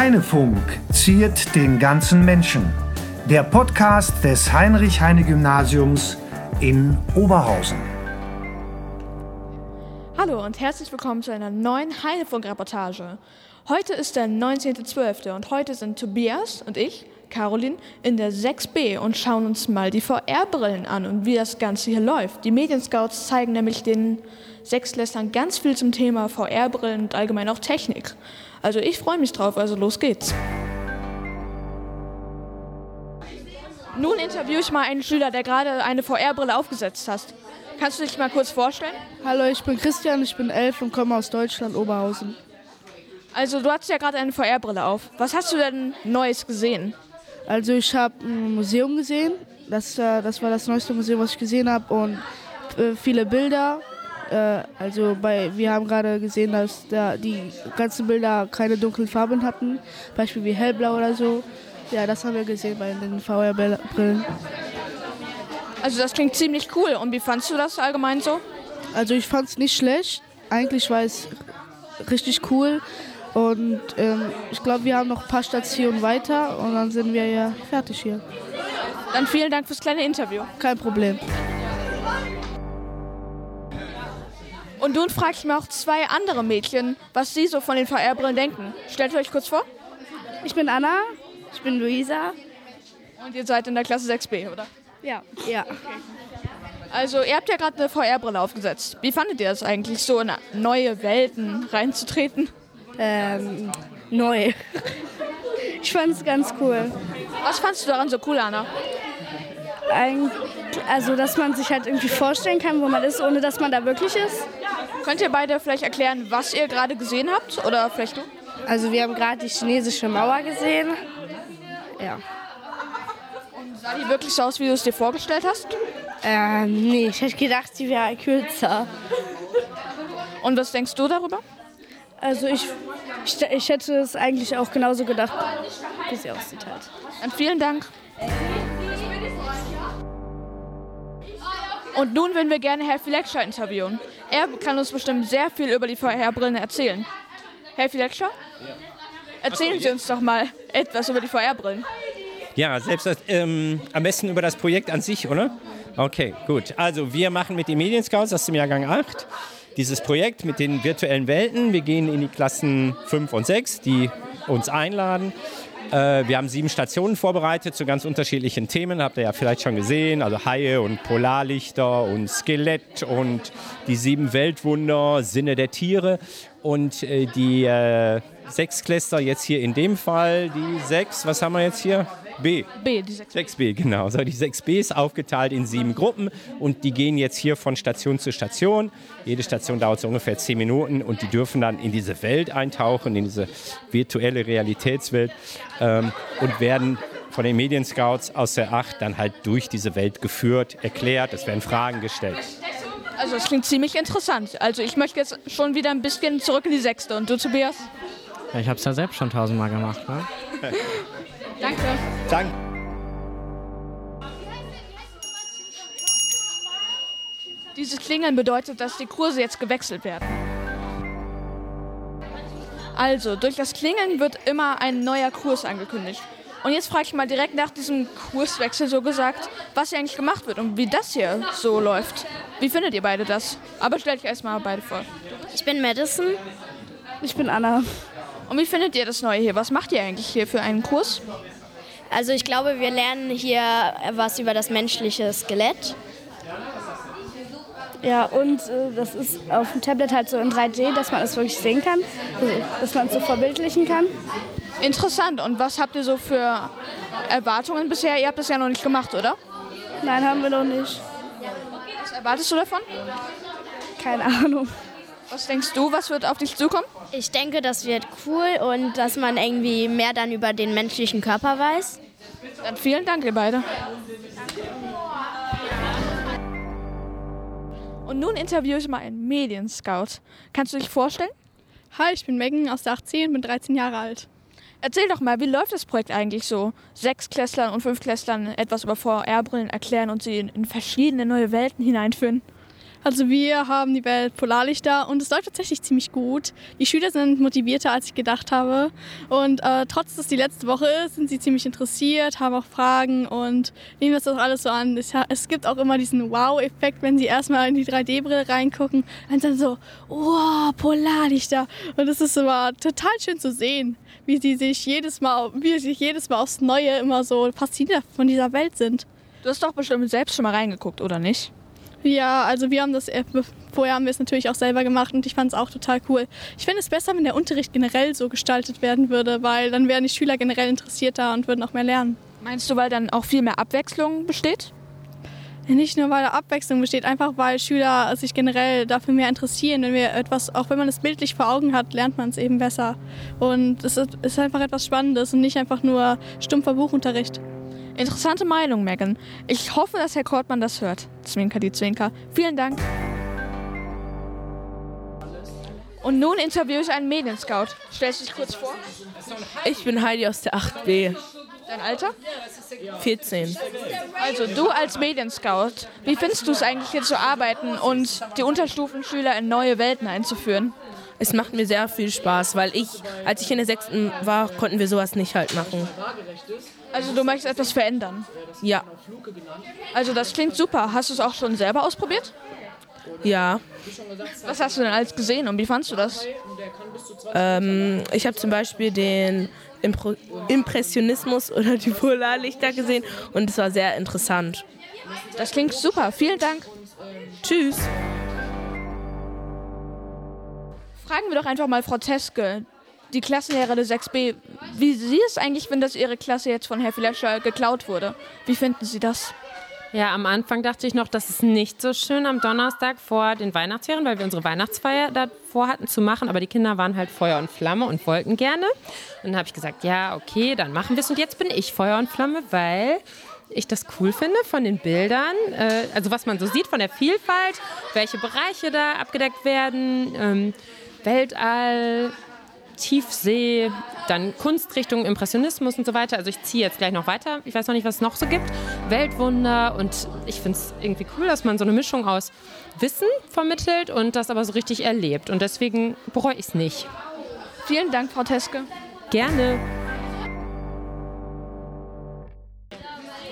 Heinefunk ziert den ganzen Menschen. Der Podcast des Heinrich-Heine-Gymnasiums in Oberhausen. Hallo und herzlich willkommen zu einer neuen Heinefunk-Reportage. Heute ist der 19.12. und heute sind Tobias und ich, Caroline, in der 6b und schauen uns mal die VR-Brillen an und wie das Ganze hier läuft. Die Medienscouts zeigen nämlich den Sechsklässlern ganz viel zum Thema VR-Brillen und allgemein auch Technik. Also ich freue mich drauf, also los geht's. Nun interviewe ich mal einen Schüler, der gerade eine VR-Brille aufgesetzt hat. Kannst du dich mal kurz vorstellen? Hallo, ich bin Christian, ich bin elf und komme aus Deutschland, Oberhausen. Also du hast ja gerade eine VR-Brille auf. Was hast du denn Neues gesehen? Also ich habe ein Museum gesehen. Das, äh, das war das neueste Museum, was ich gesehen habe. Und äh, viele Bilder. Äh, also bei, wir haben gerade gesehen, dass da die ganzen Bilder keine dunklen Farben hatten. Beispiel wie hellblau oder so. Ja, das haben wir gesehen bei den VR-Brillen. Also das klingt ziemlich cool. Und wie fandst du das allgemein so? Also ich fand es nicht schlecht. Eigentlich war es richtig cool. Und ähm, ich glaube, wir haben noch ein paar Stationen weiter und dann sind wir ja fertig hier. Dann vielen Dank fürs kleine Interview. Kein Problem. Und nun frage ich mal auch zwei andere Mädchen, was sie so von den VR-Brillen denken. Stellt euch kurz vor. Ich bin Anna. Ich bin Luisa. Und ihr seid in der Klasse 6b, oder? Ja. Ja. Also ihr habt ja gerade eine VR-Brille aufgesetzt. Wie fandet ihr das eigentlich, so in neue Welten reinzutreten? Ähm, neu. Ich fand es ganz cool. Was fandst du daran so cool, Anna? Ein, also, dass man sich halt irgendwie vorstellen kann, wo man ist, ohne dass man da wirklich ist. Könnt ihr beide vielleicht erklären, was ihr gerade gesehen habt? Oder vielleicht du? Also wir haben gerade die chinesische Mauer gesehen. Ja. Und sah die wirklich so aus, wie du es dir vorgestellt hast? Ähm, nee, ich hätte gedacht, die wäre kürzer. Und was denkst du darüber? Also ich, ich, ich hätte es eigentlich auch genauso gedacht, wie sie aussieht halt. Dann vielen Dank. Und nun würden wir gerne Herr Filetscher interviewen. Er kann uns bestimmt sehr viel über die VR-Brillen erzählen. Herr Filetscher? Erzählen Sie uns doch mal etwas über die VR-Brillen. Ja, selbst das, ähm, am besten über das Projekt an sich, oder? Okay, gut. Also wir machen mit den Medienscouts aus dem Jahrgang 8 dieses Projekt mit den virtuellen Welten. Wir gehen in die Klassen 5 und 6, die uns einladen. Äh, wir haben sieben Stationen vorbereitet zu ganz unterschiedlichen Themen, habt ihr ja vielleicht schon gesehen. Also Haie und Polarlichter und Skelett und die sieben Weltwunder, Sinne der Tiere. Und äh, die äh, Sechsklässler jetzt hier in dem Fall, die sechs, was haben wir jetzt hier? B. B, die 6B. 6B, genau. So, die 6B ist aufgeteilt in sieben Gruppen und die gehen jetzt hier von Station zu Station. Jede Station dauert so ungefähr zehn Minuten und die dürfen dann in diese Welt eintauchen, in diese virtuelle Realitätswelt ähm, und werden von den Medienscouts aus der 8 dann halt durch diese Welt geführt, erklärt, es werden Fragen gestellt. Also es klingt ziemlich interessant. Also ich möchte jetzt schon wieder ein bisschen zurück in die Sechste. Und du, Tobias? Ja, ich habe es ja selbst schon tausendmal gemacht. Ne? Danke. Danke. Dieses Klingeln bedeutet, dass die Kurse jetzt gewechselt werden. Also, durch das Klingeln wird immer ein neuer Kurs angekündigt. Und jetzt frage ich mal direkt nach diesem Kurswechsel so gesagt, was hier eigentlich gemacht wird und wie das hier so läuft. Wie findet ihr beide das? Aber stellt euch erstmal beide vor. Ich bin Madison. Ich bin Anna. Und wie findet ihr das Neue hier? Was macht ihr eigentlich hier für einen Kurs? Also ich glaube, wir lernen hier was über das menschliche Skelett. Ja, und äh, das ist auf dem Tablet halt so in 3D, dass man es wirklich sehen kann, dass man es so verbildlichen kann. Interessant. Und was habt ihr so für Erwartungen bisher? Ihr habt das ja noch nicht gemacht, oder? Nein, haben wir noch nicht. Was erwartest du davon? Keine Ahnung. Was denkst du, was wird auf dich zukommen? Ich denke, das wird cool und dass man irgendwie mehr dann über den menschlichen Körper weiß. Dann vielen Dank, ihr beide. Und nun interviewe ich mal einen Medienscout. Kannst du dich vorstellen? Hi, ich bin Megan aus der 18, bin 13 Jahre alt. Erzähl doch mal, wie läuft das Projekt eigentlich so? Sechsklässlern und Fünftklässlern etwas über VR-Brillen erklären und sie in, in verschiedene neue Welten hineinführen. Also wir haben die Welt Polarlichter und es läuft tatsächlich ziemlich gut. Die Schüler sind motivierter, als ich gedacht habe. Und äh, trotz dass die letzte Woche ist, sind sie ziemlich interessiert, haben auch Fragen und nehmen das auch alles so an. Es, es gibt auch immer diesen Wow-Effekt, wenn sie erstmal in die 3D-Brille reingucken und dann so, wow, Polarlichter. Und es ist immer total schön zu sehen, wie sie sich jedes Mal, wie sie sich jedes Mal aufs Neue immer so fasziniert von dieser Welt sind. Du hast doch bestimmt selbst schon mal reingeguckt, oder nicht? Ja, also wir haben das, vorher haben wir es natürlich auch selber gemacht und ich fand es auch total cool. Ich finde es besser, wenn der Unterricht generell so gestaltet werden würde, weil dann wären die Schüler generell interessierter und würden auch mehr lernen. Meinst du, weil dann auch viel mehr Abwechslung besteht? Nicht nur, weil Abwechslung besteht, einfach weil Schüler sich generell dafür mehr interessieren. Wenn wir etwas, auch wenn man es bildlich vor Augen hat, lernt man es eben besser. Und es ist einfach etwas Spannendes und nicht einfach nur stumpfer Buchunterricht. Interessante Meinung, Megan. Ich hoffe, dass Herr Kortmann das hört. Zwinker die Zwinker. Vielen Dank. Und nun interviewe ich einen Medienscout. Stellst du dich kurz vor? Ich bin Heidi aus der 8b. Dein Alter? 14. Also du als Medienscout, wie findest du es eigentlich hier zu arbeiten und die Unterstufenschüler in neue Welten einzuführen? Es macht mir sehr viel Spaß, weil ich, als ich in der sechsten war, konnten wir sowas nicht halt machen. Also du möchtest etwas verändern? Ja. Also das klingt super. Hast du es auch schon selber ausprobiert? Ja. Was hast du denn alles gesehen und wie fandest du das? Ähm, ich habe zum Beispiel den Impro Impressionismus oder die Polarlichter gesehen und es war sehr interessant. Das klingt super. Vielen Dank. Tschüss. Fragen wir doch einfach mal Frau Teske, die Klassenlehrer der 6b, wie sie es eigentlich finden, dass ihre Klasse jetzt von Herr Fleischer geklaut wurde. Wie finden Sie das? Ja, am Anfang dachte ich noch, das ist nicht so schön am Donnerstag vor den Weihnachtsferien, weil wir unsere Weihnachtsfeier davor hatten zu machen. Aber die Kinder waren halt Feuer und Flamme und wollten gerne. Und dann habe ich gesagt, ja, okay, dann machen wir es. Und jetzt bin ich Feuer und Flamme, weil ich das cool finde von den Bildern. Äh, also was man so sieht von der Vielfalt, welche Bereiche da abgedeckt werden. Weltall, Tiefsee, dann Kunstrichtung, Impressionismus und so weiter. Also ich ziehe jetzt gleich noch weiter. Ich weiß noch nicht, was es noch so gibt. Weltwunder und ich finde es irgendwie cool, dass man so eine Mischung aus Wissen vermittelt und das aber so richtig erlebt. Und deswegen bereue ich es nicht. Vielen Dank, Frau Teske. Gerne.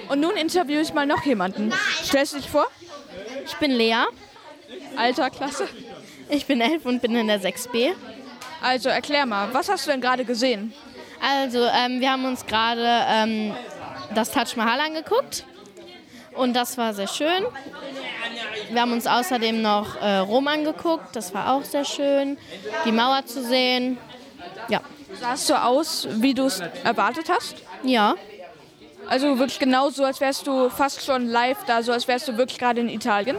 Und nun interviewe ich mal noch jemanden. Stellst du dich vor? Ich bin Lea. Alter, Klasse. Ich bin elf und bin in der 6b. Also erklär mal, was hast du denn gerade gesehen? Also ähm, wir haben uns gerade ähm, das Taj Mahal angeguckt und das war sehr schön. Wir haben uns außerdem noch äh, Rom angeguckt, das war auch sehr schön. Die Mauer zu sehen, ja. Sah es so aus, wie du es erwartet hast? Ja. Also wirklich genau so, als wärst du fast schon live da, so als wärst du wirklich gerade in Italien?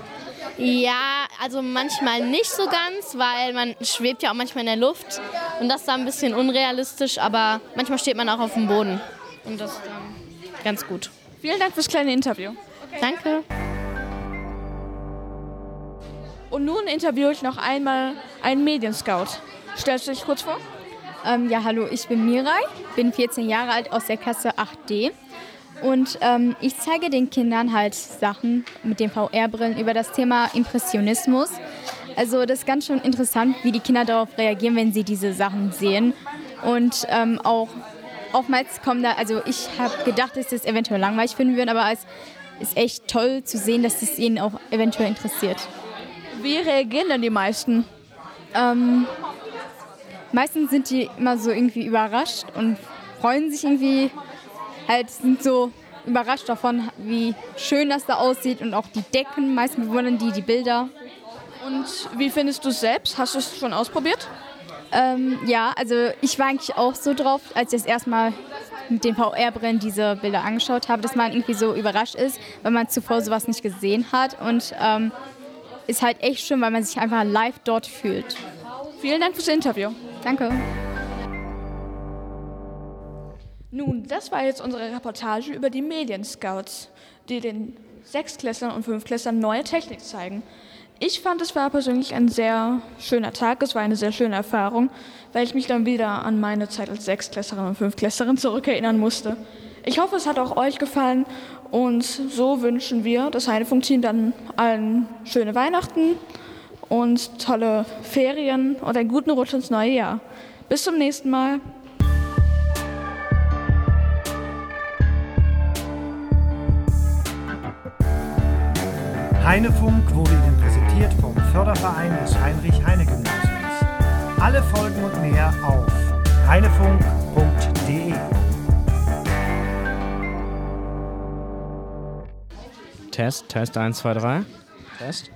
Ja, also manchmal nicht so ganz, weil man schwebt ja auch manchmal in der Luft und das ist dann ein bisschen unrealistisch, aber manchmal steht man auch auf dem Boden und das ist dann ganz gut. Vielen Dank fürs kleine Interview. Okay. Danke. Und nun interviewe ich noch einmal einen Medienscout. Stellst du dich kurz vor? Ähm, ja, hallo, ich bin Mirai, bin 14 Jahre alt aus der Klasse 8D. Und ähm, ich zeige den Kindern halt Sachen mit den VR-Brillen über das Thema Impressionismus. Also das ist ganz schön interessant, wie die Kinder darauf reagieren, wenn sie diese Sachen sehen. Und ähm, auch oftmals kommen da, also ich habe gedacht, dass das eventuell langweilig finden würden, aber es ist echt toll zu sehen, dass es ihnen auch eventuell interessiert. Wie reagieren denn die meisten? Ähm, meistens sind die immer so irgendwie überrascht und freuen sich irgendwie halt sind so überrascht davon, wie schön das da aussieht und auch die Decken. Meistens bewundern die die Bilder. Und wie findest du es selbst? Hast du es schon ausprobiert? Ähm, ja, also ich war eigentlich auch so drauf, als ich das erstmal mit den VR-Brillen diese Bilder angeschaut habe, dass man irgendwie so überrascht ist, weil man zuvor sowas nicht gesehen hat. Und ähm, ist halt echt schön, weil man sich einfach live dort fühlt. Vielen Dank fürs Interview. Danke. Nun, das war jetzt unsere Reportage über die Medienscouts, die den Sechsklässlern und Fünfklässlern neue Technik zeigen. Ich fand, es war persönlich ein sehr schöner Tag, es war eine sehr schöne Erfahrung, weil ich mich dann wieder an meine Zeit als Sechsklässlerin und Fünfklässlerin zurückerinnern musste. Ich hoffe, es hat auch euch gefallen Und so wünschen wir das Heinefunk-Team dann allen schöne Weihnachten und tolle Ferien und einen guten Rutsch ins neue Jahr. Bis zum nächsten Mal. Heinefunk wurde Ihnen präsentiert vom Förderverein des Heinrich-Heine-Gymnasiums. Alle Folgen und mehr auf heinefunk.de. Test, Test 1, 2, 3. Test.